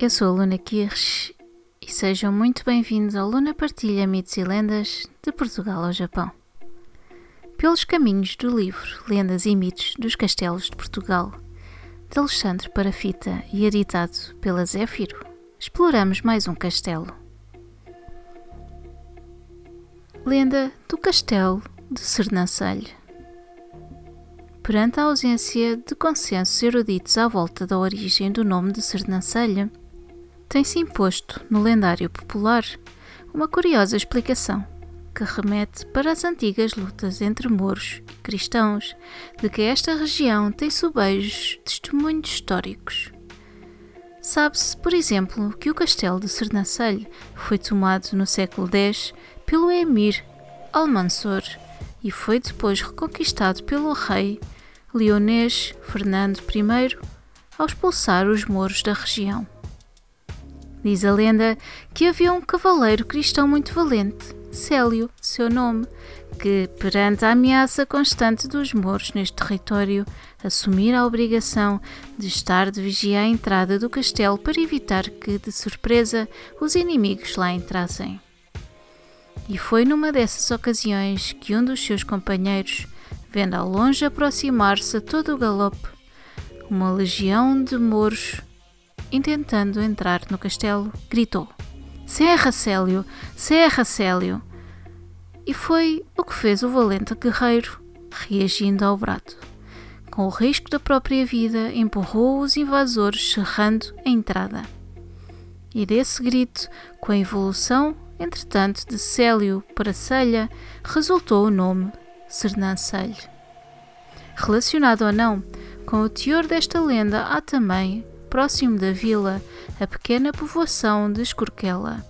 Eu sou a Luna Kirsch e sejam muito bem-vindos ao Luna Partilha Mitos e Lendas de Portugal ao Japão. Pelos caminhos do livro Lendas e Mitos dos Castelos de Portugal, de Alexandre Parafita e editado pela Zéfiro, exploramos mais um castelo. Lenda do Castelo de Sernancelho. Perante a ausência de consensos eruditos à volta da origem do nome de Sernancelho, tem-se imposto no lendário popular uma curiosa explicação que remete para as antigas lutas entre mouros e cristãos, de que esta região tem subejos testemunhos históricos. Sabe-se, por exemplo, que o castelo de Sernancelho foi tomado no século X pelo emir Almansor e foi depois reconquistado pelo rei leonês Fernando I ao expulsar os mouros da região. Diz a lenda que havia um cavaleiro cristão muito valente, Célio, seu nome, que, perante a ameaça constante dos mouros neste território, assumira a obrigação de estar de vigia à entrada do castelo para evitar que, de surpresa, os inimigos lá entrassem. E foi numa dessas ocasiões que um dos seus companheiros, vendo ao longe aproximar-se a todo o galope uma legião de mouros intentando entrar no castelo, gritou: Serra, Célio! Serra, Célio! E foi o que fez o valente guerreiro, reagindo ao brado. Com o risco da própria vida, empurrou os invasores, cerrando a entrada. E desse grito, com a evolução, entretanto, de Célio para Celha, resultou o nome Sernancelho. Relacionado ou não, com o teor desta lenda há também próximo da vila, a pequena povoação de Escorquela,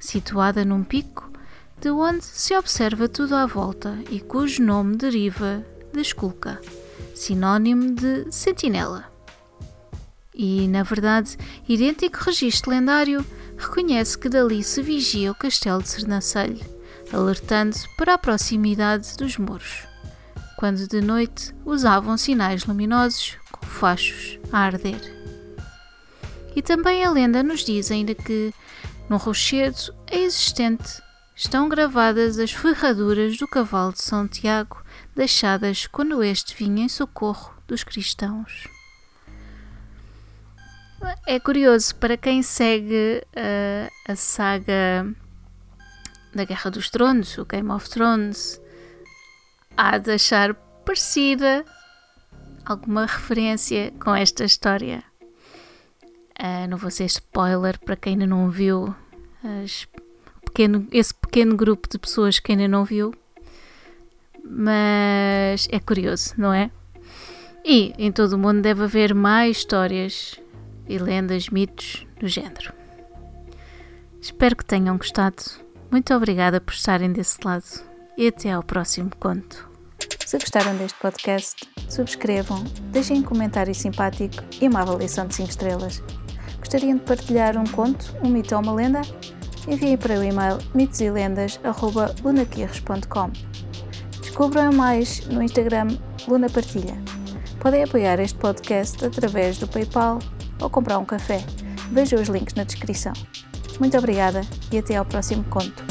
situada num pico de onde se observa tudo à volta e cujo nome deriva de Esculca, sinónimo de sentinela. E, na verdade, idêntico registro lendário reconhece que dali se vigia o castelo de Sernancelho, alertando para a proximidade dos muros, quando de noite usavam sinais luminosos com fachos a arder. E também a lenda nos diz ainda que no rochedo existente estão gravadas as ferraduras do cavalo de São Tiago, deixadas quando este vinha em socorro dos cristãos. É curioso para quem segue uh, a saga da Guerra dos Tronos, o Game of Thrones, há de achar parecida alguma referência com esta história. Uh, não vou ser spoiler para quem ainda não viu, pequeno, esse pequeno grupo de pessoas que ainda não viu, mas é curioso, não é? E em todo o mundo deve haver mais histórias e lendas, mitos do género. Espero que tenham gostado. Muito obrigada por estarem desse lado e até ao próximo conto. Se gostaram deste podcast, subscrevam, deixem um comentário simpático e uma avaliação de 5 estrelas. Gostariam de partilhar um conto, um mito ou uma lenda? Enviem para o e-mail mitoselendas.lunaquirres.com Descubram mais no Instagram Luna Partilha. Podem apoiar este podcast através do PayPal ou comprar um café. Vejam os links na descrição. Muito obrigada e até ao próximo conto.